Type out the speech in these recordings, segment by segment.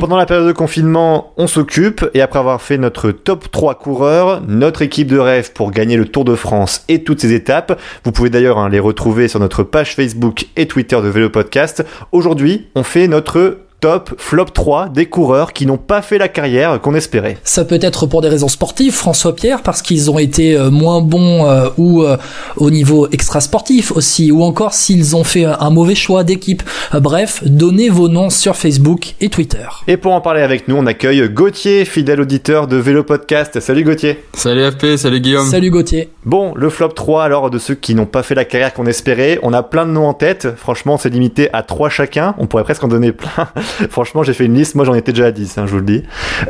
Pendant la période de confinement, on s'occupe et après avoir fait notre top 3 coureurs, notre équipe de rêve pour gagner le Tour de France et toutes ses étapes, vous pouvez d'ailleurs hein, les retrouver sur notre page Facebook et Twitter de Vélo Podcast. Aujourd'hui, on fait notre top flop 3 des coureurs qui n'ont pas fait la carrière qu'on espérait. Ça peut être pour des raisons sportives, François Pierre, parce qu'ils ont été euh, moins bons euh, ou euh, au niveau extra-sportif aussi, ou encore s'ils ont fait un mauvais choix d'équipe. bref, donnez vos noms sur Facebook et Twitter. Et pour en parler avec nous, on accueille Gauthier, fidèle auditeur de Vélo Podcast. Salut Gauthier. Salut FP, salut Guillaume. Salut Gauthier. Bon, le flop 3 alors de ceux qui n'ont pas fait la carrière qu'on espérait. On a plein de noms en tête. Franchement, c'est limité à 3 chacun. On pourrait presque en donner plein. Franchement, j'ai fait une liste. Moi, j'en étais déjà à 10, hein, je vous le dis.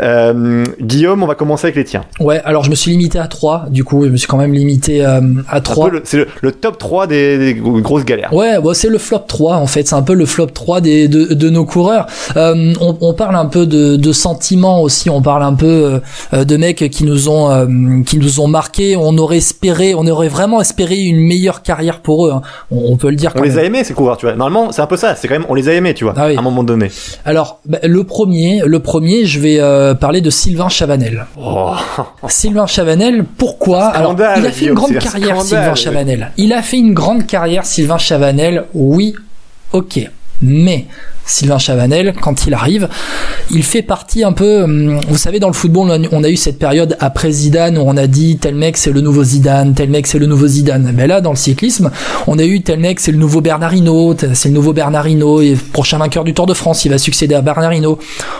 Euh, Guillaume, on va commencer avec les tiens. Ouais, alors je me suis limité à 3. Du coup, je me suis quand même limité euh, à 3. C'est le, top 3 des, grosses galères. Ouais, bon, c'est le flop 3 en fait. C'est un peu le flop 3 des, de, de nos coureurs. Euh, on, on, parle un peu de, de, sentiments aussi. On parle un peu euh, de mecs qui nous ont euh, qui nous ont marqué. On aurait espéré, on aurait vraiment espéré une meilleure carrière pour eux. Hein. On, peut le dire. on les a aimés ces coureurs, tu vois. Normalement, c'est un peu ça. C'est quand même, on les a aimés, tu vois, ah à un moment donné. Alors, bah, le premier, le premier, je vais euh, parler de Sylvain Chavanel. Oh. Sylvain Chavanel, pourquoi Alors, il a fait une grande carrière, Sylvain Chavanel. Il a fait une grande carrière, Sylvain Chavanel. Oui, ok. Mais Sylvain Chavanel, quand il arrive, il fait partie un peu. Hum, vous savez, dans le football, on a eu cette période après Zidane où on a dit tel mec c'est le nouveau Zidane, tel mec c'est le nouveau Zidane. Mais là, dans le cyclisme, on a eu tel mec c'est le nouveau Bernardino, c'est le nouveau Bernardino et prochain vainqueur du Tour de France, il va succéder à Bernardino.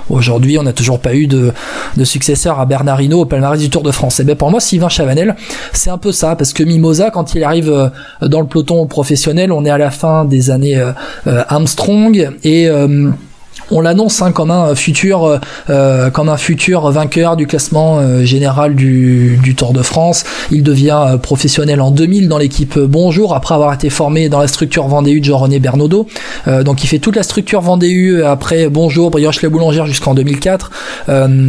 Aujourd'hui, on n'a toujours pas eu de, de successeur à Bernardino au palmarès du Tour de France. Et bien pour moi, Sylvain Chavanel, c'est un peu ça parce que Mimosa, quand il arrive euh, dans le peloton professionnel, on est à la fin des années euh, euh, Armstrong et euh, on l'annonce hein, comme un futur euh, euh, comme un futur vainqueur du classement euh, général du, Tour de France. Il devient professionnel en 2000 dans l'équipe Bonjour après avoir été formé dans la structure Vendée de Jean-René Bernaudot. donc il fait toute la structure Vendée après Bonjour, Brioche la Boulangère jusqu'en 2004.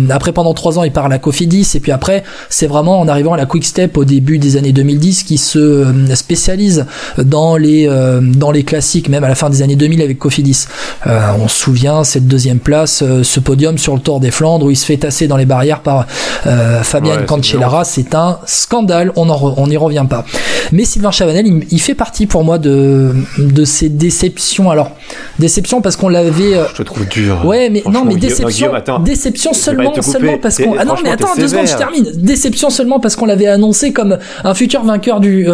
après pendant trois ans il part à la Cofidis et puis après c'est vraiment en arrivant à la Quick Step au début des années 2010 qui se spécialise dans les dans les classiques même à la fin des années 2000 avec Cofidis. on se souvient cette deuxième place, euh, ce podium sur le Tour des Flandres où il se fait tasser dans les barrières par euh, Fabien Cancellara, c'est un scandale, on n'y revient pas. Mais Sylvain Chavanel, il, fait partie pour moi de, de ces déceptions. Alors, déception parce qu'on l'avait... Euh, je te trouve dur. Ouais, mais non, mais déception, déception seulement, seulement parce qu'on... Ah non, mais attends, deux secondes, je termine. Déception seulement parce qu'on l'avait annoncé comme un futur vainqueur du,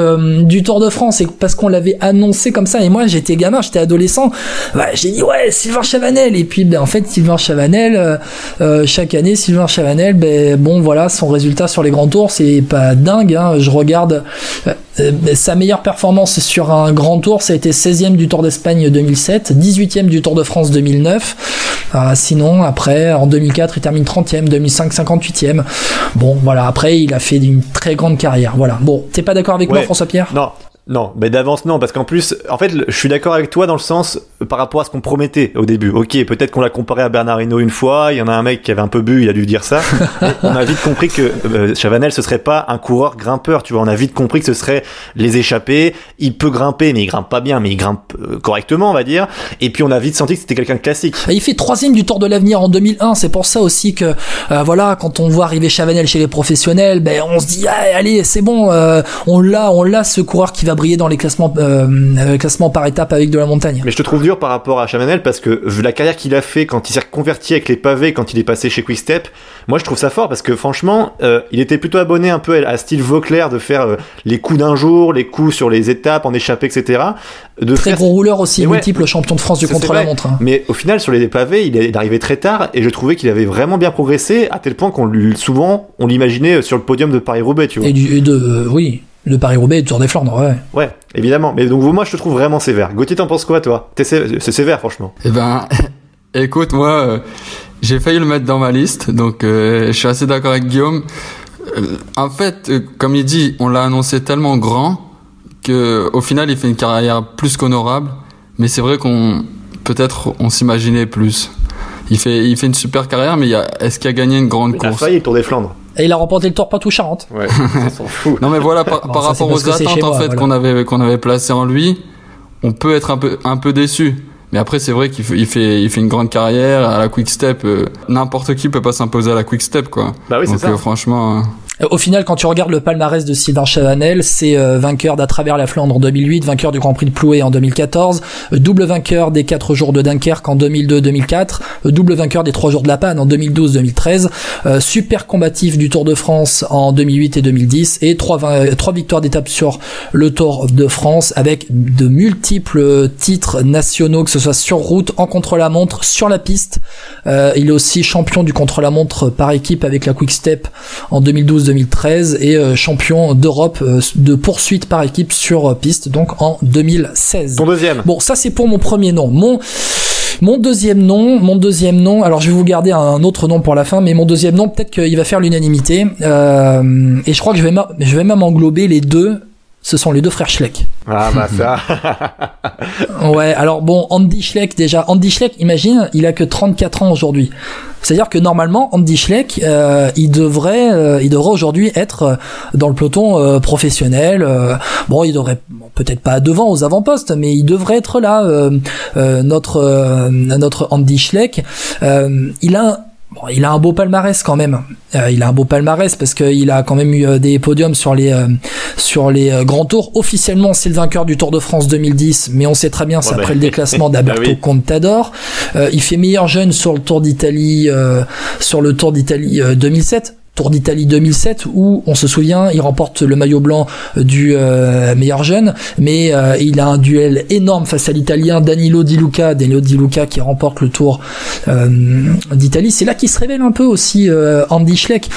du Tour de France et parce qu'on l'avait annoncé comme ça. Et moi, j'étais gamin, j'étais adolescent. Bah, j'ai dit, ouais, Sylvain Chavanel. Et puis, ben, en fait, Sylvain Chavanel, euh, euh, chaque année, Sylvain Chavanel, ben, bon, voilà, son résultat sur les grands tours, c'est pas dingue. Hein. Je regarde euh, sa meilleure performance sur un grand tour, ça a été 16e du Tour d'Espagne 2007, 18e du Tour de France 2009. Ah, sinon, après, en 2004, il termine 30e, 2005, 58e. Bon, voilà, après, il a fait une très grande carrière. Voilà. Bon, t'es pas d'accord avec moi, François Pierre Non, non, mais d'avance non, parce qu'en plus, en fait, je suis d'accord avec toi dans le sens euh, par rapport à ce qu'on promettait au début. Ok, peut-être qu'on l'a comparé à Bernard Hinault une fois. Il y en a un mec qui avait un peu bu, il a dû dire ça. on a vite compris que euh, Chavanel ce serait pas un coureur grimpeur, tu vois. On a vite compris que ce serait les échappés. Il peut grimper, mais il grimpe pas bien, mais il grimpe euh, correctement, on va dire. Et puis on a vite senti que c'était quelqu'un de classique. Il fait troisième du Tour de l'avenir en 2001. C'est pour ça aussi que voilà, quand on voit arriver Chavanel chez les professionnels, ben on se dit allez, c'est bon, on l'a, on l'a ce coureur qui va briller dans les classements euh, classement par étape avec de la montagne. Mais je te trouve dur par rapport à Chavanel parce que la carrière qu'il a fait quand il s'est reconverti avec les pavés, quand il est passé chez Quickstep, moi je trouve ça fort parce que franchement, euh, il était plutôt abonné un peu à style Vauclair de faire euh, les coups d'un jour, les coups sur les étapes, en échappée, etc. De Très gros rouleur aussi, multiple champion de France du contre-la-montre. Hein. Mais au final, sur les pavés, il est arrivé très tard et je trouvais qu'il avait vraiment bien progressé à tel point qu'on souvent on l'imaginait sur le podium de Paris-Roubaix, tu vois. Et, du, et de, oui, le Paris-Roubaix et le Tour des Flandres, ouais. Ouais, évidemment. Mais donc, moi, je te trouve vraiment sévère. Gauthier, t'en penses quoi, toi? C'est sévère, franchement. Eh ben, écoute, moi, euh, j'ai failli le mettre dans ma liste, donc euh, je suis assez d'accord avec Guillaume. Euh, en fait, comme il dit, on l'a annoncé tellement grand que au final, il fait une carrière plus qu'honorable. Mais c'est vrai qu'on, peut-être, on s'imaginait plus. Il fait, il fait une super carrière, mais est-ce qu'il a gagné une grande course Il a failli le Tour des Flandres. Et il a remporté le Tour Poitou Charente. Ouais, on s'en fout. Non mais voilà par, rapport aux attentes en fait qu'on avait qu'on avait placées en lui, on peut être un peu un peu déçu. Mais après, c'est vrai qu'il fait, il fait, il fait une grande carrière à la quick step. N'importe qui peut pas s'imposer à la quick step, quoi. Bah oui, c'est ça. franchement. Euh, au final, quand tu regardes le palmarès de Sylvain Chavanel, c'est euh, vainqueur d'à travers la Flandre en 2008, vainqueur du Grand Prix de Plouay en 2014, euh, double vainqueur des 4 jours de Dunkerque en 2002-2004, double vainqueur des 3 jours de la Panne en 2012-2013, super combatif du Tour de France en 2008 et 2010 et trois, trois victoires d'étape sur le Tour de France avec de multiples titres nationaux, que ce soit sur route, en contre-la-montre, sur la piste. il est aussi champion du contre-la-montre par équipe avec la Quick Step en 2012 2013 et euh, champion d'Europe euh, de poursuite par équipe sur euh, piste, donc en 2016. Ton deuxième. Bon, ça c'est pour mon premier nom. Mon mon deuxième nom, mon deuxième nom. Alors je vais vous garder un autre nom pour la fin, mais mon deuxième nom, peut-être qu'il va faire l'unanimité. et je crois que je vais, je vais même englober les deux ce sont les deux frères Schleck. Ah bah ça. ouais, alors bon, Andy Schleck déjà, Andy Schleck, imagine, il a que 34 ans aujourd'hui. C'est-à-dire que normalement, Andy Schleck, euh, il devrait, euh, il devrait aujourd'hui être euh, dans le peloton professionnel. bon, il devrait peut-être pas devant aux avant-postes, mais il devrait être là. notre notre Andy Schleck, il a Bon, il a un beau palmarès quand même. Euh, il a un beau palmarès parce qu'il a quand même eu euh, des podiums sur les euh, sur les grands tours. Officiellement, c'est le vainqueur du Tour de France 2010, mais on sait très bien, c'est après le déclassement d'Alberto bah Contador. il fait meilleur jeune sur le Tour d'Italie sur le Tour d'Italie 2007 Tour d'Italie 2007 où on se souvient il remporte le maillot blanc du euh, meilleur jeune mais euh, il a un duel énorme face à l'italien Danilo Di Luca. Danilo Di Luca qui remporte le Tour euh, d'Italie. C'est là qu'il se révèle un peu aussi Andy Schleck.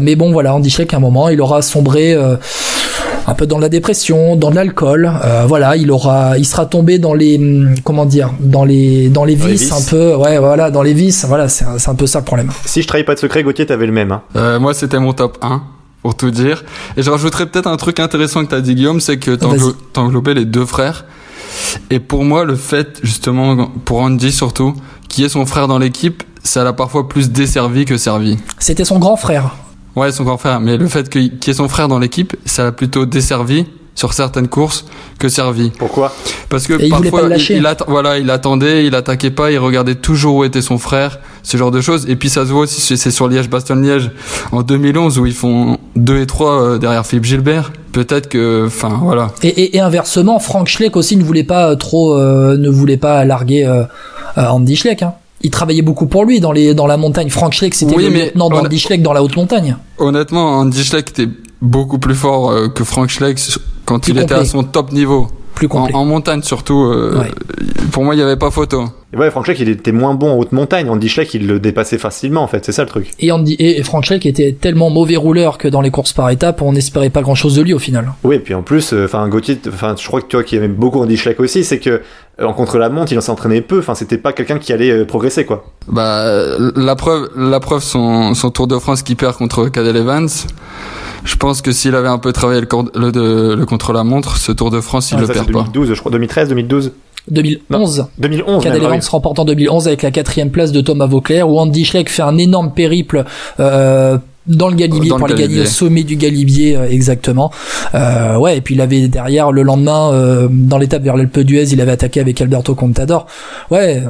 Mais bon voilà Andy Schleck à un moment il aura sombré un peu dans la dépression, dans l'alcool. Euh, voilà, il aura, il sera tombé dans les, hum, comment dire, dans les, dans les vices, un peu. Ouais, voilà, dans les vices. Voilà, c'est un, un, peu ça le problème. Si je trahis pas de secret, Gauthier, t'avais le même. Hein. Euh, moi, c'était mon top 1 pour tout dire. Et je rajouterais peut-être un truc intéressant que t'as dit Guillaume, c'est que t'englobais les deux frères. Et pour moi, le fait, justement, pour Andy surtout, qui est son frère dans l'équipe, ça l'a parfois plus desservi que servi. C'était son grand frère. Ouais, son grand frère. Mais le fait qu'il y ait son frère dans l'équipe, ça l'a plutôt desservi sur certaines courses que servi. Pourquoi? Parce que parfois, il, voilà, il attendait, il attaquait pas, il regardait toujours où était son frère, ce genre de choses. Et puis ça se voit aussi, c'est sur Liège-Bastogne-Liège en 2011 où ils font 2 et 3 euh, derrière Philippe Gilbert. Peut-être que, enfin, voilà. Et, et, inversement, Frank Schleck aussi ne voulait pas trop, euh, ne voulait pas larguer euh, Andy Schleck. Hein il travaillait beaucoup pour lui dans les dans la montagne. Frank Schleck, c'était le lieutenant d'Andy Schleck dans la haute montagne. Honnêtement, Andy Schleck était beaucoup plus fort euh, que Frank Schleck quand il était à son top niveau. Plus complet. En, montagne surtout. Euh, pour moi, il n'y avait pas photo. Et ouais, Frank Schleck, il était moins bon en haute montagne. Andy Schleck, il le dépassait facilement, en fait. C'est ça le truc. Et, Andy, et Frank Schleck était tellement mauvais rouleur que dans les courses par étapes, on n'espérait pas grand chose de lui au final. Oui, et puis en plus, euh, enfin, Gauthier, enfin, je crois que toi qui aimais beaucoup Andy Schleck aussi, c'est que euh, en contre-la-montre, il en s'entraînait peu. Enfin, c'était pas quelqu'un qui allait euh, progresser, quoi. Bah, la preuve, la preuve, son, son Tour de France qui perd contre Cadel Evans. Je pense que s'il avait un peu travaillé le, le, contre-la-montre, ce Tour de France, il le perd 2012, pas. 2012, je crois, 2013, 2012. 2011. 2011. Cadel Evans remporte en 2011 avec la quatrième place de Thomas Vauclair, où Andy Schleck fait un énorme périple euh, dans le Galibier pour aller gagner au sommet du Galibier euh, exactement. Euh, ouais et puis il avait derrière le lendemain euh, dans l'étape vers l'Alpe d'Huez il avait attaqué avec Alberto Contador. Ouais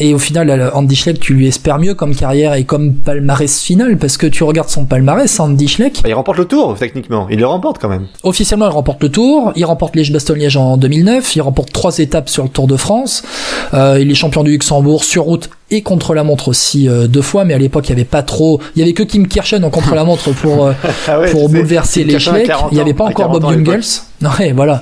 et au final Andy Schleck tu lui espères mieux comme carrière et comme palmarès final parce que tu regardes son palmarès Andy Schleck. Bah, il remporte le tour techniquement. Il le remporte quand même. Officiellement il remporte le tour. Il remporte Liège-Bastogne-Liège en 2009 il remporte trois étapes sur le Tour de France. Il est champion du Luxembourg sur route et contre la montre aussi deux fois mais à l'époque il y avait pas trop il y avait que Kim Kirchen en contre la montre pour euh, ah pour bouleverser. Il n'y avait pas encore Bob Jungels. Ouais, voilà.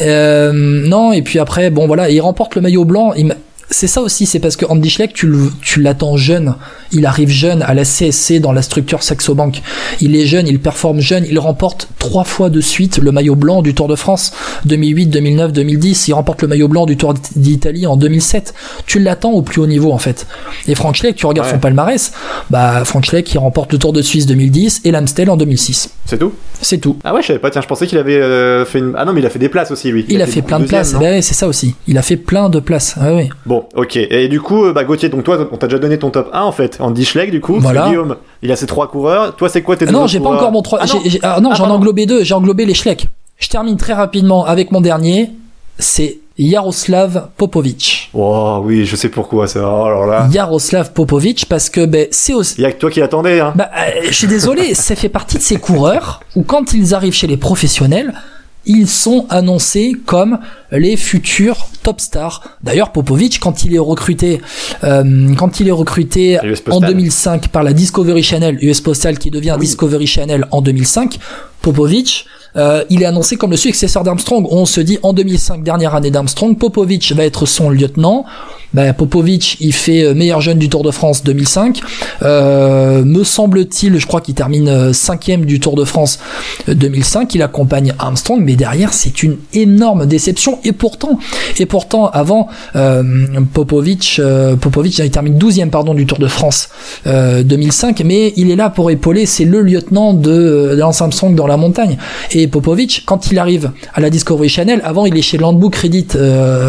Euh, non, et puis après, bon voilà, il remporte le maillot blanc. Il c'est ça aussi, c'est parce que Andy Schleck, tu, l'attends jeune. Il arrive jeune à la CSC dans la structure Saxo Bank. Il est jeune, il performe jeune, il remporte trois fois de suite le maillot blanc du Tour de France 2008, 2009, 2010. Il remporte le maillot blanc du Tour d'Italie en 2007. Tu l'attends au plus haut niveau en fait. Et Frank Schleck, tu regardes son palmarès, bah Frank Schleck il remporte le Tour de Suisse 2010 et l'Amstel en 2006. C'est tout? C'est tout. Ah ouais, je savais pas. Tiens, je pensais qu'il avait euh, fait une. Ah non, mais il a fait des places aussi lui. Il, a, fait, plein de places. C'est ça aussi. Il a fait plein de places. Ah. Bon, ok. Et du coup, euh, bah, Gauthier, donc toi, on t'a déjà donné ton top 1 en fait. En Schleck, du coup. Voilà. Guillaume, il a ses trois coureurs. Toi, c'est quoi tes ah Non, j'ai pas encore mon 3. Ah non, ah non ah, j'en ai englobé deux. J'ai englobé les Schleck. Je termine très rapidement avec mon dernier. C'est Yaroslav Popovic. Oh oui, je sais pourquoi ça. Oh, alors là. Yaroslav Popovic parce que ben c'est aussi. Il y a que toi qui l'attendais. Hein. Bah, euh, je suis désolé, ça fait partie de ces coureurs où quand ils arrivent chez les professionnels, ils sont annoncés comme les futurs top stars. D'ailleurs, Popovic, quand il est recruté, euh, quand il est recruté en 2005 par la Discovery Channel, US Postal qui devient Discovery Channel en 2005, Popovic, euh, il est annoncé comme le successeur d'Armstrong. On se dit en 2005, dernière année d'Armstrong, Popovic va être son lieutenant. Ben, Popovic, il fait euh, meilleur jeune du Tour de France 2005. Euh, me semble-t-il, je crois qu'il termine euh, cinquième du Tour de France 2005. Il accompagne Armstrong, mais derrière, c'est une énorme déception. Et pourtant, et pourtant, avant euh, Popovic, Popovic, il termine 12e pardon du Tour de France 2005, mais il est là pour épauler. C'est le lieutenant de, Lance Armstrong dans la montagne. Popovic, quand il arrive à la Discovery Channel, avant il est chez Landbook Credit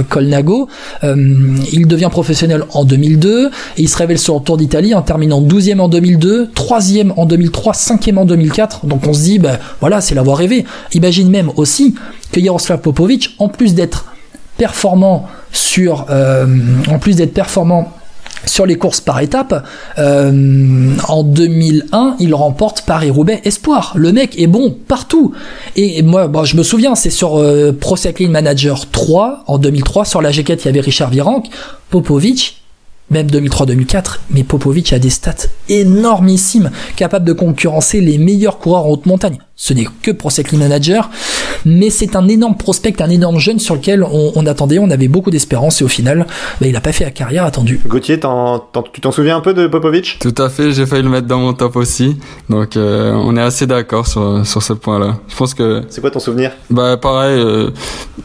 Colnago, il devient professionnel en 2002 et il se révèle sur le Tour d'Italie en terminant 12e en 2002, 3e en 2003, 5e en 2004. Donc on se dit, ben voilà, c'est l'avoir rêvé. Imagine même aussi que Jaroslav Popovic, en plus d'être performant sur, euh, en plus d'être performant sur les courses par étapes. Euh, en 2001, il remporte Paris-Roubaix Espoir. Le mec est bon partout. Et moi, je me souviens, c'est sur euh, Pro Cycling Manager 3, en 2003, sur la G4, il y avait Richard Virenque. Popovic, même 2003-2004, mais Popovic a des stats énormissimes, capables de concurrencer les meilleurs coureurs en haute montagne ce n'est que Pro Cycling Manager, mais c'est un énorme prospect, un énorme jeune sur lequel on, attendait, on avait beaucoup d'espérance et au final, bah, il n'a pas fait la carrière attendue. Gauthier, tu t'en souviens un peu de Popovic? Tout à fait, j'ai failli le mettre dans mon top aussi, donc euh, on est assez d'accord sur, sur ce point-là. Je pense que... C'est quoi ton souvenir? Bah pareil, euh,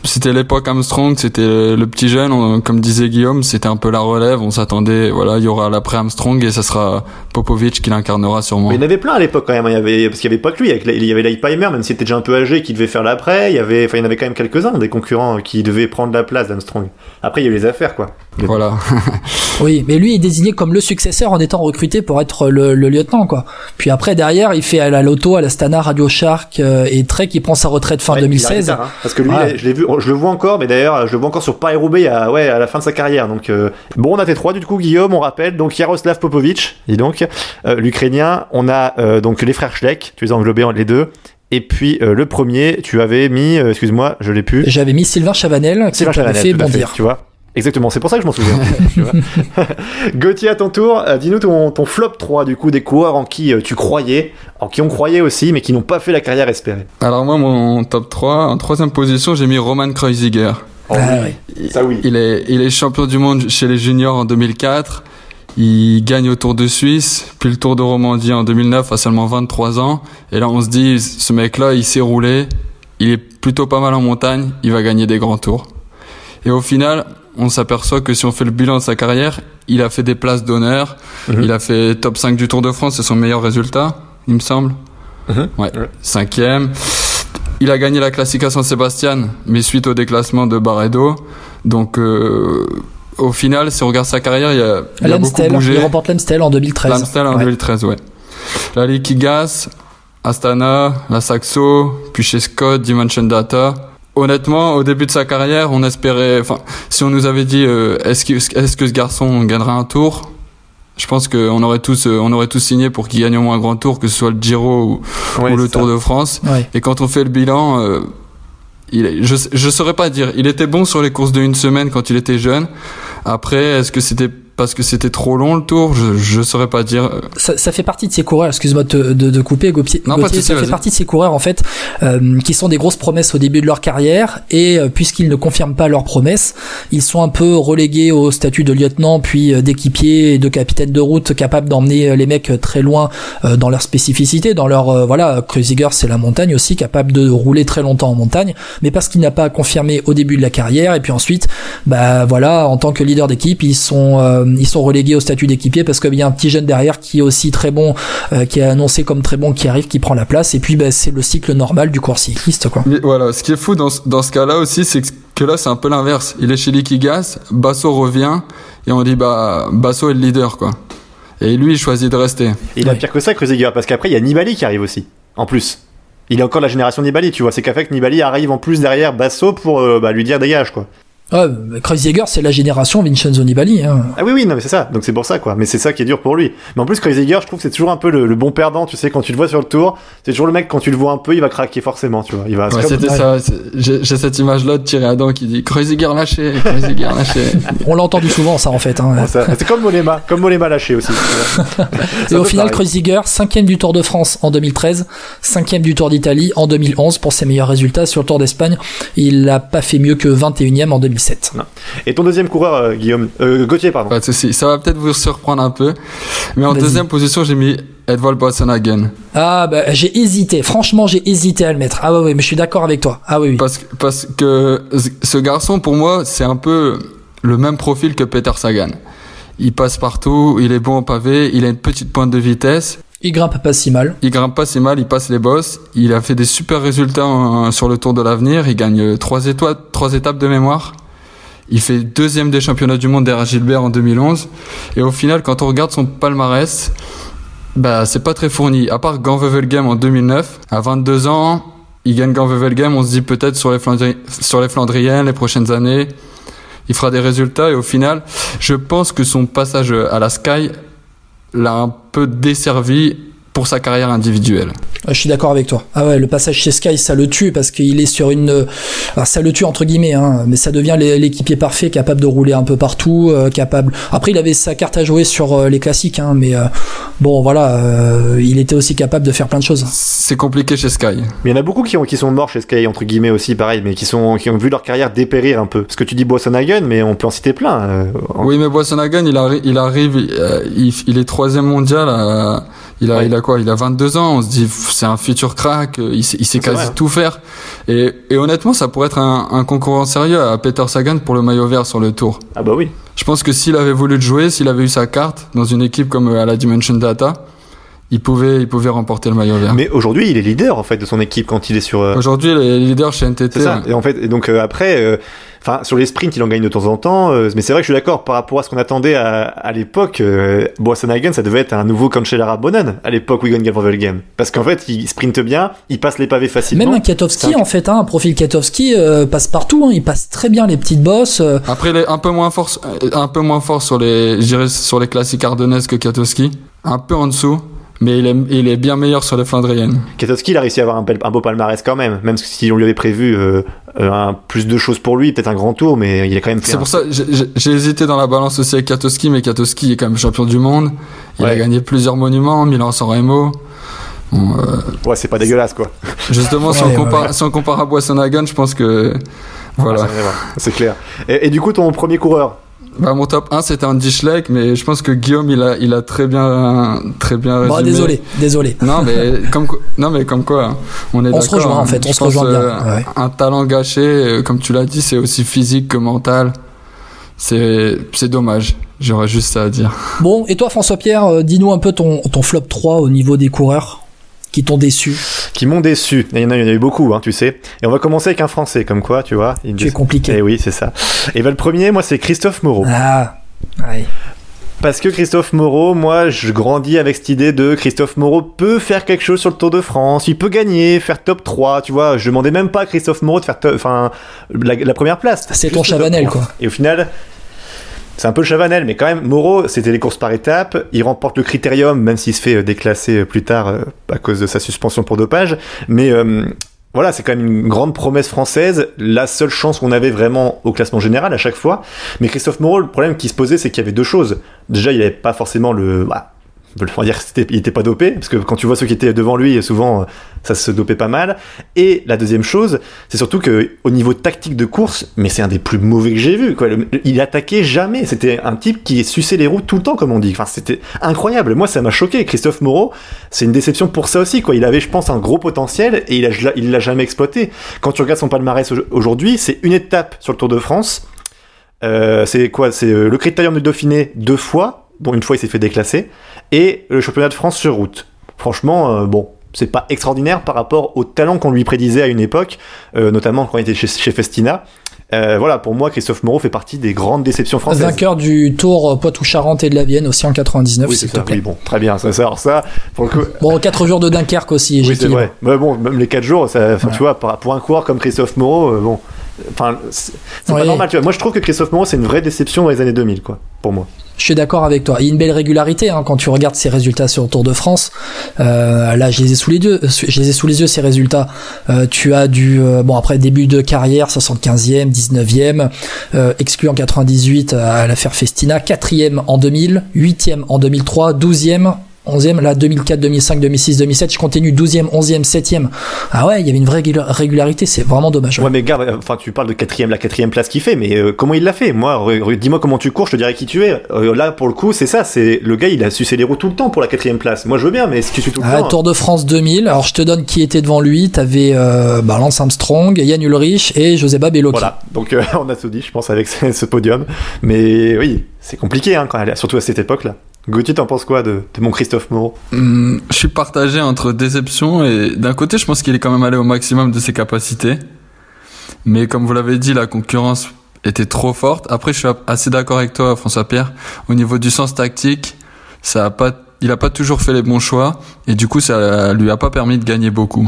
c'était l'époque Armstrong, c'était le petit jeune, comme disait Guillaume, c'était un peu la relève, on s'attendait, voilà, il y aura l'après Armstrong et ça sera Popovic qui l'incarnera sûrement. Mais il y en avait plein à l'époque quand même, il y avait, parce qu'il n'y avait pas que lui, il y avait avait même s'il était déjà un peu âgé, qui devait faire l'après. Il y avait, enfin, il y en avait quand même quelques-uns des concurrents qui devaient prendre la place d'Armstrong. Après, il y a eu les affaires, quoi. Voilà. oui, mais lui est désigné comme le successeur en étant recruté pour être le, lieutenant, quoi. Puis après, derrière, il fait à la Loto, à la Stana, Radio Shark euh, et Trek, qui prend sa retraite fin 2016. Hein. parce que lui, je l'ai vu, je le vois encore, mais d'ailleurs, je le vois encore sur Paris Roubaix, à, ouais, à la fin de sa carrière. Donc, euh, bon, on a fait trois du coup, Guillaume, on rappelle. Donc Yaroslav Popovic, dis donc, euh, l'Ukrainien. On a donc les frères Schleck, tu les as englobés les deux. Et puis euh, le premier, tu avais mis, euh, excuse-moi, je l'ai plus. J'avais mis Sylvain Chavanel, Sylvain Chavanel, fait bondir. tu vois. Exactement, c'est pour ça que je m'en souviens. Gauthier, à ton tour, euh, dis-nous ton, ton, flop 3 du coup des coureurs en qui tu croyais, en qui on croyait aussi, mais qui n'ont pas fait la carrière espérée. Alors moi, mon top 3, en troisième position, j'ai mis Roman Kreuziger. Oh, ah, oui. Ça oui. Il est, il est champion du monde chez les juniors en 2004. Il gagne au Tour de Suisse, puis le Tour de Romandie en 2009 à seulement 23 ans. Et là, on se dit, ce mec-là, il s'est roulé, il est plutôt pas mal en montagne, il va gagner des grands tours. Et au final, on s'aperçoit que si on fait le bilan de sa carrière, il a fait des places d'honneur, mhm. il a fait top 5 du Tour de France, c'est son meilleur résultat, il me semble. Mhm. Ouais, cinquième. Il a gagné la Classica San Sebastian, mais suite au déclassement de Barredo. Donc, euh, au final, si on regarde sa carrière, il y a, il a beaucoup bougé. Il remporte l'Amstel en 2013. L'Amstel en 2013, ouais. La Liquigas, Astana, la Saxo, puis chez Scott, Dimension Data. Honnêtement, au début de sa carrière, on espérait, enfin, si on nous avait dit, euh, est-ce que, est-ce que ce garçon gagnera un tour? Je pense qu'on aurait tous, euh, on aurait tous signé pour qu'il gagne au moins un grand tour, que ce soit le Giro ou, le Tour de France. Et quand on fait le bilan, euh, il, je je saurais pas dire. Il était bon sur les courses de une semaine quand il était jeune. Après, est-ce que c'était parce que c'était trop long le tour, je, je saurais pas dire. Ça, ça fait partie de ces coureurs, excuse-moi de, de, de, couper, Gauthier, non, ça fait partie de ces coureurs en fait euh, qui sont des grosses promesses au début de leur carrière et euh, puisqu'ils ne confirment pas leurs promesses, ils sont un peu relégués au statut de lieutenant puis euh, d'équipier et de capitaine de route capable d'emmener les mecs très loin dans leur spécificité, dans leur voilà, Kreuziger c'est la montagne aussi, capable de rouler très longtemps en montagne, mais parce qu'il n'a pas confirmé au début de la carrière et puis ensuite, bah voilà, en tant que leader d'équipe, ils sont ils sont relégués au statut d'équipier parce qu'il y a un petit jeune derrière qui est aussi très bon, euh, qui est annoncé comme très bon, qui arrive, qui prend la place. Et puis bah, c'est le cycle normal du cours cycliste. Quoi. voilà, ce qui est fou dans, dans ce cas-là aussi, c'est que là c'est un peu l'inverse. Il est chez Liquigas, Basso revient et on dit bah Basso est le leader quoi. Et lui il choisit de rester. il a pire que ça Kreuziger parce qu'après il y a Nibali qui arrive aussi. En plus. Il est encore la génération Nibali, tu vois. C'est qu'à fait que Nibali arrive en plus derrière Basso pour euh, bah, lui dire dégage quoi. Ouais, Kreuziger, c'est la génération Vincenzo Nibali. Hein. Ah oui, oui, non, mais c'est ça. Donc c'est pour ça, quoi. Mais c'est ça qui est dur pour lui. Mais en plus, Kreuziger, je trouve que c'est toujours un peu le, bon perdant. Tu sais, quand tu le vois sur le tour, c'est toujours le mec, quand tu le vois un peu, il va craquer forcément, tu vois. Il va. Ouais, c'était ça. J'ai cette image-là de Thierry Adam qui dit Kreuziger lâché, Kreuziger lâché. On l'a entendu souvent, ça, en fait. Hein. c'est comme Molema, comme Molema lâché aussi. Et au final, Kreuziger, cinquième du Tour de France en 2013, cinquième du Tour d'Italie en 2011 pour ses meilleurs résultats sur le Tour d'Espagne. Il n'a pas fait mieux que 21e en 2007. Et ton deuxième coureur, euh, Guillaume, euh, Gauthier, pardon. Pas de souci. Ça va peut-être vous surprendre un peu, mais en deuxième position, j'ai mis Edvald Boasson-Hagen. Ah bah j'ai hésité. Franchement, j'ai hésité à le mettre. Ah ouais, ouais mais je suis d'accord avec toi. Ah oui. oui. Parce, parce que ce garçon, pour moi, c'est un peu le même profil que Peter Sagan. Il passe partout, il est bon au pavé, il a une petite pointe de vitesse. Il grimpe pas si mal. Il grimpe pas si mal, il passe les bosses. Il a fait des super résultats sur le Tour de l'avenir. Il gagne trois étoiles, trois étapes de mémoire. Il fait deuxième des championnats du monde derrière Gilbert en 2011. Et au final, quand on regarde son palmarès, bah, c'est pas très fourni. À part Game en 2009, à 22 ans, il gagne Game. On se dit peut-être sur les sur les Flandriennes, les prochaines années, il fera des résultats. Et au final, je pense que son passage à la Sky l'a un peu desservi pour sa carrière individuelle. Ah, je suis d'accord avec toi. Ah ouais, le passage chez Sky, ça le tue parce qu'il est sur une, ça le tue entre guillemets, hein, mais ça devient l'équipier parfait, capable de rouler un peu partout, euh, capable. Après, il avait sa carte à jouer sur euh, les classiques, hein, mais euh, bon, voilà, il était aussi capable de faire plein de choses. C'est compliqué chez Sky. Mais il y en a beaucoup qui, ont, qui sont morts chez Sky entre guillemets aussi, pareil, mais qui sont, qui ont vu leur carrière dépérir un peu. Parce que tu dis Boissonhagen, mais on peut en citer plein. Oui, mais Boissonhagen, il, arrive, il arrive, il, il, est troisième mondial. À il a, il a quoi? Il a 22 ans. On se dit, c'est un futur crack. Il sait, il sait quasi tout faire. Et, et, honnêtement, ça pourrait être un, un, concurrent sérieux à Peter Sagan pour le maillot vert sur le tour. Ah bah oui. Je pense que s'il avait voulu jouer, s'il avait eu sa carte dans une équipe comme euh, à la Dimension Data, il pouvait, il pouvait remporter le maillot vert. Mais aujourd'hui, il est leader en fait de son équipe quand il est sur. Euh, aujourd'hui, il est leader chez NTT. Ça. Et en fait, et donc euh, après, Enfin, sur les sprints, il en gagne de temps en temps, euh, mais c'est vrai que je suis d'accord par rapport à ce qu'on attendait à, à l'époque. Euh, Boassenhagen, ça devait être un nouveau Cancellara Bonnen à l'époque où il gagne Game. Parce qu'en fait, il sprinte bien, il passe les pavés facilement. Même un Katowski, en fait, hein, un profil Katowski euh, passe partout, hein, il passe très bien les petites bosses. Euh. Après, il est un peu moins fort, un peu moins fort sur les, sur les classiques ardennaises que Katowski, un peu en dessous mais il est, il est bien meilleur sur les Flandriennes. Katowski, il a réussi à avoir un, un, beau palmarès quand même, même si on lui avait prévu euh, un, plus de choses pour lui, peut-être un grand tour, mais il est quand même. C'est pour ça j'ai hésité dans la balance aussi avec Katowski, mais Katowski est quand même champion du monde. Il a gagné plusieurs monuments, Milan-San Remo. Bon, euh... Ouais, c'est pas dégueulasse quoi. Justement, si, on compare, si on compare à Boissonhagen, je pense que voilà. c'est clair. Et, et, du coup, ton premier coureur, bah, mon top 1 c'était Andy Schleck, mais je pense que Guillaume il a, il a très bien, très bien résumé. Bon, désolé, désolé. Non mais comme, non mais comme quoi, on est On se rejoint en fait, on se rejoint bien. Euh, un talent gâché, euh, comme tu l'as dit, c'est aussi physique que mental. C'est, c'est dommage. J'aurais juste ça à dire. Bon, et toi François Pierre, euh, dis-nous un peu ton, ton flop 3 au niveau des coureurs qui t'ont déçu Qui m'ont déçu. Il y en a, il y en a eu beaucoup, hein, tu sais. Et on va commencer avec un Français, comme quoi, tu vois. Tu es compliqué. Eh oui, c'est ça. Et ben le premier, moi, c'est Christophe Moreau. Ah, ouais. Parce que Christophe Moreau, moi, je grandis avec cette idée de Christophe Moreau peut faire quelque chose sur le Tour de France, il peut gagner, faire top 3, tu vois. Je demandais même pas à Christophe Moreau de faire enfin, la, la, première place. C'est ton Chavanel, quoi. Et au final, c'est un peu Chavanel, mais quand même, Moreau, c'était les courses par étapes. Il remporte le critérium, même s'il se fait euh, déclasser euh, plus tard euh, à cause de sa suspension pour dopage. Mais voilà, c'est quand même une grande promesse française, la seule chance qu'on avait vraiment au classement général à chaque fois. Mais Christophe Moreau, le problème qui se posait, c'est qu'il y avait deux choses. Déjà, il n'y avait pas forcément le... Bah, on dire qu'il était pas dopé, parce que quand tu vois ceux qui étaient devant lui, souvent ça se dopait pas mal. Et la deuxième chose, c'est surtout que au niveau tactique de course, mais c'est un des plus mauvais que j'ai vu. Quoi. il attaquait jamais. C'était un type qui suçait les roues tout le temps, comme on dit. Enfin, c'était incroyable. Moi, ça m'a choqué. Christophe Moreau, c'est une déception pour ça aussi. Quoi. Il avait, je pense, un gros potentiel et il il l'a jamais exploité. Quand tu regardes son palmarès aujourd'hui, c'est une étape sur le Tour de France. Euh, c'est quoi? C'est euh, le Critérium de Dauphiné deux fois. Bon, une fois, il s'est fait déclasser. Et le championnat de France sur route. Franchement, euh, bon, c'est pas extraordinaire par rapport au talent qu'on lui prédisait à une époque, euh, notamment quand il était chez, chez Festina. Euh, voilà, pour moi, Christophe Moreau fait partie des grandes déceptions françaises. Vainqueur du Tour Poitou-Charentes et de la Vienne aussi en 99, oui, s'il te plaît. Oui, bon, très bien. Ça, ça, ça pour le coup... Bon, 4 jours de Dunkerque aussi. Oui, c'est vrai. Mais bon, même les 4 jours, ça, tu vois, pour un coureur comme Christophe Moreau, bon, Enfin, c'est pas normal. Tu vois. Moi, je trouve que Christophe Moreau, c'est une vraie déception dans les années 2000, quoi, pour moi. Je suis d'accord avec toi. Il y a une belle régularité hein, quand tu regardes ses résultats sur le Tour de France. Euh, là, je les ai sous les yeux. Je les ai sous les yeux ces résultats. Euh, tu as du euh, bon après début de carrière 75e, 19e, euh, exclu en 98 à l'affaire Festina, 4e en 2000, 8e en 2003, 12e 11e, là 2004, 2005, 2006, 2007, je continue 12e, 11e, 7e. Ah ouais, il y avait une vraie régularité, c'est vraiment dommage. Ouais, mais gars, enfin tu parles de quatrième, la quatrième place qu'il fait, mais euh, comment il l'a fait? Moi, dis-moi comment tu cours, je te dirais qui tu es. Euh, là, pour le coup, c'est ça, c'est le gars, il a sucé les roues tout le temps pour la quatrième place. Moi, je veux bien, mais si tu suis tout le ah, temps. Tour de France 2000. Alors, je te donne qui était devant lui. T'avais euh, bah, Lance Armstrong, Yann Ulrich et Joseba Bellocchi. Voilà. Donc, on a tout dit, je pense, avec ce podium. Mais oui, c'est compliqué, hein, quand, surtout à cette époque-là. Gauthier, t'en penses quoi de, mon Christophe Moreau hmm, Je suis partagé entre déception et d'un côté, je pense qu'il est quand même allé au maximum de ses capacités. Mais comme vous l'avez dit, la concurrence était trop forte. Après, je suis assez d'accord avec toi, François Pierre. Au niveau du sens tactique, ça a il a pas toujours fait les bons choix et du coup, ça lui a pas permis de gagner beaucoup.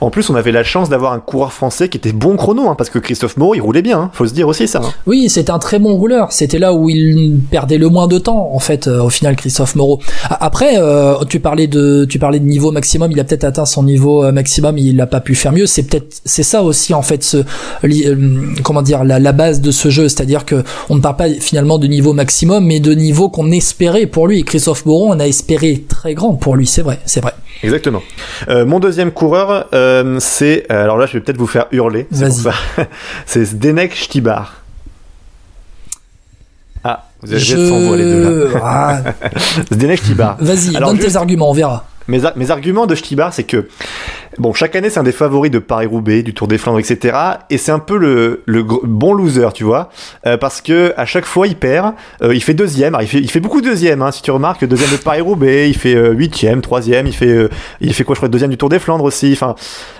En plus, on avait la chance d'avoir un coureur français qui était bon chrono, hein, parce que Christophe Moreau, il roulait bien, hein, faut se dire aussi ça. Oui, c'était un très bon rouleur. C'était là où il perdait le moins de temps, en fait, euh, au final, Christophe Moreau. Après, euh, tu parlais de, tu parlais de niveau maximum. Il a peut-être atteint son niveau euh, maximum. Il n'a pas pu faire mieux. C'est peut-être, c'est ça aussi, en fait, ce, comment dire, la, la base de ce jeu, c'est-à-dire que on ne parle pas finalement de niveau maximum, mais de niveau qu'on espérait pour lui. Christophe Moreau, on a espéré très grand pour lui. C'est vrai, c'est vrai. Exactement. mon deuxième coureur, euh, c'est. Euh, alors là, je vais peut-être vous faire hurler. C'est ça. c'est Zdenek Stibar. Ah, vous avez je... s'envoler de là. Ah. Zdenek Stibar. Vas-y, donne tes arguments, on verra. Mes, mes arguments de Stibar, c'est que Bon, chaque année, c'est un des favoris de Paris-Roubaix, du Tour des Flandres, etc. Et c'est un peu le, bon loser, tu vois, euh, parce que à chaque fois, il perd. Euh, il fait deuxième. il fait, il fait beaucoup deuxième, hein, si tu remarques. Deuxième de Paris-Roubaix, il fait euh, huitième, troisième. Il fait, il fait quoi, je crois, deuxième du Tour des Flandres aussi. Enfin,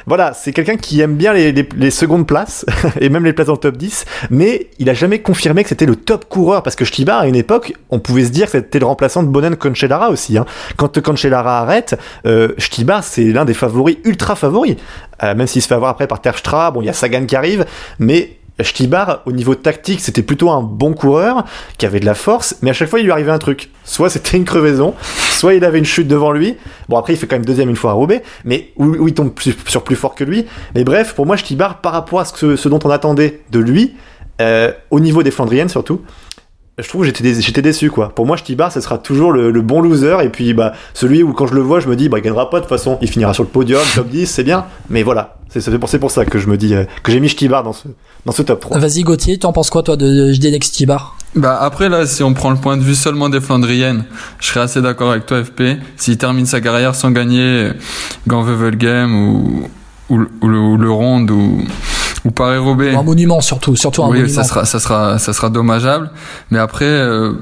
voilà, c'est quelqu'un qui aime bien les, secondes places et même les places dans le top 10. Mais il a jamais confirmé que c'était le top coureur, parce que Stibar, à une époque, on pouvait se dire que c'était le remplaçant de Bonen Conchelara aussi. Hein. Quand Conchelara arrête, euh, Stibar, c'est l'un des favoris ultra favori, euh, même s'il se fait avoir après par Terstra, bon, il y a Sagan qui arrive, mais Stibar, au niveau tactique, c'était plutôt un bon coureur, qui avait de la force, mais à chaque fois, il lui arrivait un truc. Soit c'était une crevaison, soit il avait une chute devant lui. Bon, après, il fait quand même deuxième une fois à Roubaix, mais où, il tombe sur plus fort que lui. Mais bref, pour moi, Stibar, par rapport à ce, dont on attendait de lui, euh, au niveau des Flandriennes surtout, je trouve que j'étais j'étais déçu quoi. Pour moi, Stibar, ce sera toujours le, bon loser et puis bah celui où quand je le vois, je me dis bah il gagnera pas de toute façon, il finira sur le podium, top 10, c'est bien, mais voilà, c'est pour, pour ça que je me dis euh, que j'ai mis Stibar dans ce dans ce top 3. Vas-y Gauthier, tu en penses quoi toi de JDNX Stibar Bah après là, si on prend le point de vue seulement des Flandriennes, je serais assez d'accord avec toi FP, s'il termine sa carrière sans gagner Ganvevelgem ou ou, ou, le, ou le Ronde ou ou Paris-Roubaix. Un monument surtout, surtout un oui, monument. ça sera, ça sera, ça sera dommageable. Mais après, euh,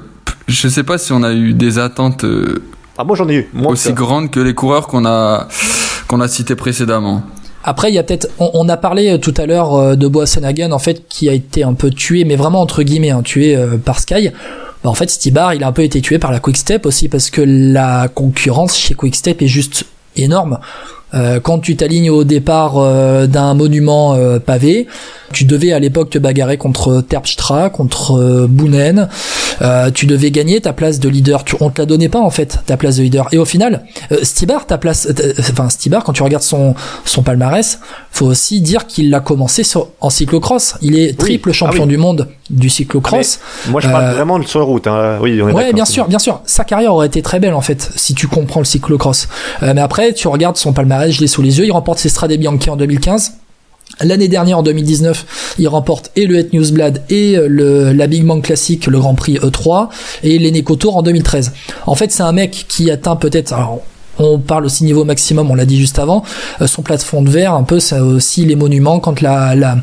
je sais pas si on a eu des attentes. Euh, ah moi j'en ai eu. aussi grandes que les coureurs qu'on a, qu'on a cités précédemment. Après, il y a peut-être, on, a parlé euh, tout à l'heure de Boassenhagen, en fait, qui a été un peu tué, mais vraiment entre guillemets, hein, tué par Sky. Bah, en fait, Stibar, il a un peu été tué par la Quick Step aussi, parce que la concurrence chez Quick Step est juste énorme. Euh, quand tu t'alignes au départ euh, d'un monument euh, pavé, tu devais à l'époque te bagarrer contre Terpstra, contre Bounen. tu devais gagner ta place de leader. Tu, on te la donnait pas en fait ta place de leader. Et au final, Stibar, ta place, enfin Stibar, quand tu regardes son son palmarès, faut aussi dire qu'il l'a commencé sur, en cyclocross. Il est triple ah champion du monde du cyclocross. moi, je parle vraiment de sur route. Hein. Oui, on est ouais, bien sûr, bien sûr. Sa carrière aurait été très belle en fait si tu comprends le cyclocross. mais après, tu regardes son palmarès je l'ai sous les yeux. Il remporte ses Strade Bianchi en 2015. L'année dernière, en 2019, il remporte et le Het Newsblad et le, la Big Bang Classic, le Grand Prix E3, et l'Eneco Tour en 2013. En fait, c'est un mec qui atteint peut-être, on parle aussi niveau maximum, on l'a dit juste avant, euh, son plafond de verre, un peu, ça aussi les monuments, quand la, la,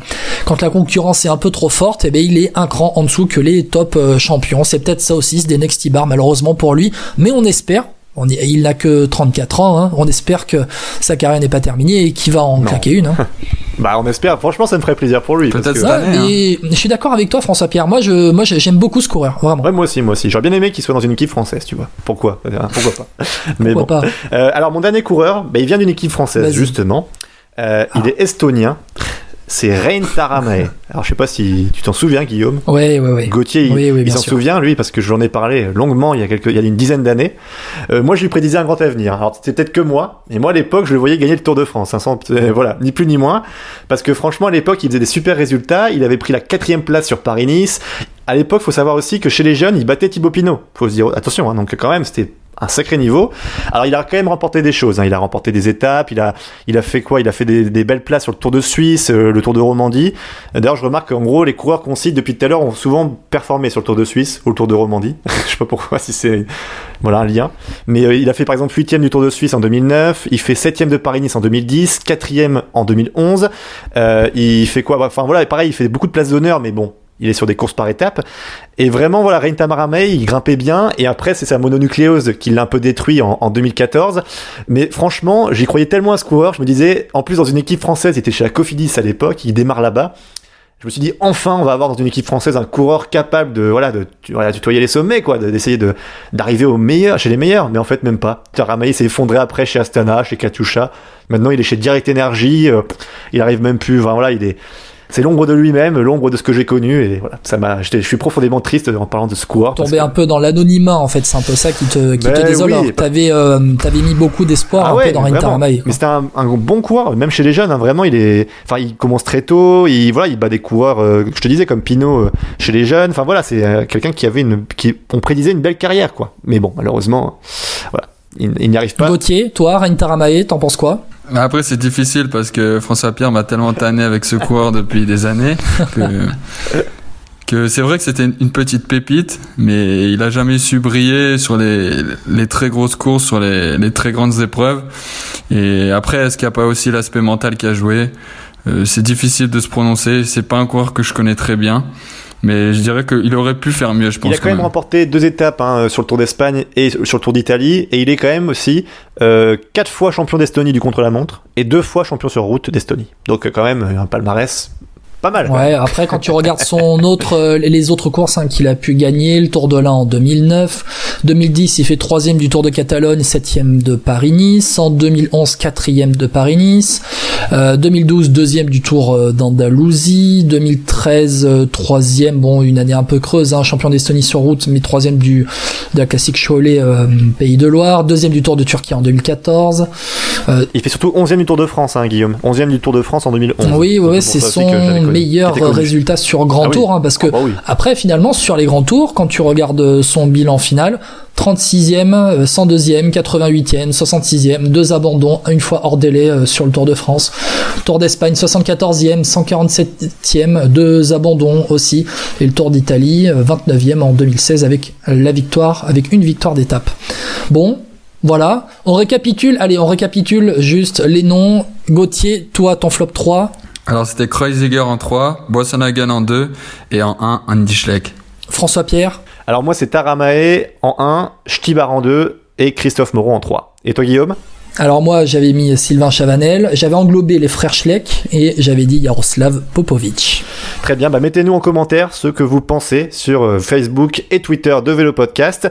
quand la concurrence est un peu trop forte, eh bien, il est un cran en dessous que les top euh, champions. C'est peut-être ça aussi, c'est des Next Bar, malheureusement pour lui, mais on espère, on il n'a que 34 ans, hein. on espère que sa carrière n'est pas terminée et qu'il va en claquer une. Hein. bah on espère, franchement ça me ferait plaisir pour lui. Peut-être hein. Je suis d'accord avec toi François Pierre, moi je, moi j'aime beaucoup ce coureur, vraiment. Ouais, moi aussi, moi aussi. J'aurais bien aimé qu'il soit dans une équipe française, tu vois. Pourquoi? Pourquoi pas? Mais bon. Pas? Euh, alors mon dernier coureur, bah, il vient d'une équipe française justement. Euh, il est estonien. C'est Rein Taramae. Alors je sais pas si tu t'en souviens Guillaume. Oui, oui, oui. Gauthier, il, s'en souvient lui parce que j'en ai parlé longuement il y a quelques, il y a une dizaine d'années. Euh, moi je lui prédisais un grand avenir. Alors c'était peut-être que moi, mais moi à l'époque je le voyais gagner le Tour de France. Hein, euh, voilà, ni plus ni moins. Parce que franchement à l'époque il faisait des super résultats. Il avait pris la quatrième place sur Paris-Nice. À l'époque, faut savoir aussi que chez les jeunes, il battait Thibaut Pinot. Faut se dire attention, hein, donc quand même c'était un sacré niveau. Alors il a quand même remporté des choses. Hein. Il a remporté des étapes. Il a, il a fait quoi? Il a fait des, belles places sur le Tour de Suisse, euh, le Tour de Romandie. D'ailleurs, je remarque qu'en gros, les coureurs qu'on cite depuis tout à l'heure ont souvent performé sur le Tour de Suisse ou le Tour de Romandie. je sais pas pourquoi, si c'est voilà un lien. Mais euh, il a fait par exemple huitième du Tour de Suisse en 2009. Il fait septième de Paris-Nice en 2010, quatrième en 2011. Euh, il fait quoi? Enfin voilà, pareil, il fait beaucoup de places d'honneur, mais bon, il est sur des courses par étapes. Et vraiment, voilà, Rein Tamaramei, il grimpait bien. Et après, c'est sa mononucléose qui l'a un peu détruit en, 2014. Mais franchement, j'y croyais tellement à ce coureur. Je me disais, en plus, dans une équipe française, il était chez la Cofidis à l'époque, il démarre là-bas. Je me suis dit, enfin, on va avoir dans une équipe française un coureur capable de, voilà, de, tutoyer les sommets, quoi, d'essayer de, d'arriver au meilleur, chez les meilleurs. Mais en fait, même pas. Tamaramei s'est effondré après chez Astana, chez Katusha. Maintenant, il est chez Direct Energy. Euh, il arrive même plus, voilà, il est, c'est l'ombre de lui-même, l'ombre de ce que j'ai connu, et voilà, ça m'a, je suis profondément triste en parlant de ce coureur. Tomber un peu dans l'anonymat, en fait, c'est un peu ça qui te, qui te ben désole. t'avais, euh, t'avais mis beaucoup d'espoir ah un peu dans Rinta Mais c'était un, bon coureur, même chez les jeunes, hein, vraiment, il est, enfin, il commence très tôt, il, voilà, il bat des coureurs, euh, je te disais, comme Pinot euh, chez les jeunes, enfin voilà, c'est quelqu'un qui avait une, qui, on prédisait une belle carrière, quoi. Mais bon, malheureusement, voilà, il, n'y arrive pas. Gauthier, toi, Rintaramae, t'en penses quoi? Après, c'est difficile parce que François Pierre m'a tellement tanné avec ce coureur depuis des années que, c'est vrai que c'était une petite pépite, mais il a jamais su briller sur les, les très grosses courses, sur les, les très grandes épreuves. Et après, est-ce qu'il n'y a pas aussi l'aspect mental qui a joué? Euh, C'est difficile de se prononcer. C'est pas un coureur que je connais très bien. Mais je dirais qu'il aurait pu faire mieux, je pense. Il a quand, même, remporté deux étapes hein, sur le Tour d'Espagne et sur le Tour d'Italie. Et il est quand même aussi euh, quatre fois champion d'Estonie du contre-la-montre et deux fois champion sur route d'Estonie. Donc quand même un palmarès pas mal. Ouais, après quand tu regardes son autre, euh, les autres courses hein, qu'il a pu gagner, le Tour de l'Ain en 2009, 2010 il fait troisième du Tour de Catalogne, septième de Paris-Nice, en 2011 quatrième de Paris-Nice, euh, 2012 deuxième du Tour euh, d'Andalousie, 2013 euh, troisième, bon une année un peu creuse, hein, champion d'Estonie sur route, mais troisième du de la classique Cholet Pays de Loire, deuxième du Tour de Turquie en 2014. il fait surtout onzième du Tour de France, hein, Guillaume, onzième du Tour de France en 2011. Oui, ouais, c'est son meilleur résultat sur grand ah tour, hein, parce que ah bah après finalement sur les grands tours, quand tu regardes son bilan final, 36e, 102e, 88e, 66e, deux abandons, une fois hors délai euh, sur le Tour de France. Tour d'Espagne, 74e, 147e, deux abandons aussi. Et le Tour d'Italie, 29e euh, en 2016 avec la victoire, avec une victoire d'étape. Bon, voilà, on récapitule, allez, on récapitule juste les noms. Gauthier, toi, ton flop 3. Alors c'était Kreuziger en 3, Boissonhagen en 2 et en 1 Andy Schleck. François Pierre Alors moi c'est Taramae en 1, Stibar en 2 et Christophe Moreau en 3. Et toi Guillaume? Alors moi j'avais mis Sylvain Chavanel, j'avais englobé les frères Schleck et j'avais dit Jaroslav Popovic. Très bien, bah mettez-nous en commentaire ce que vous pensez sur euh, Facebook et Twitter de Vélo Podcast.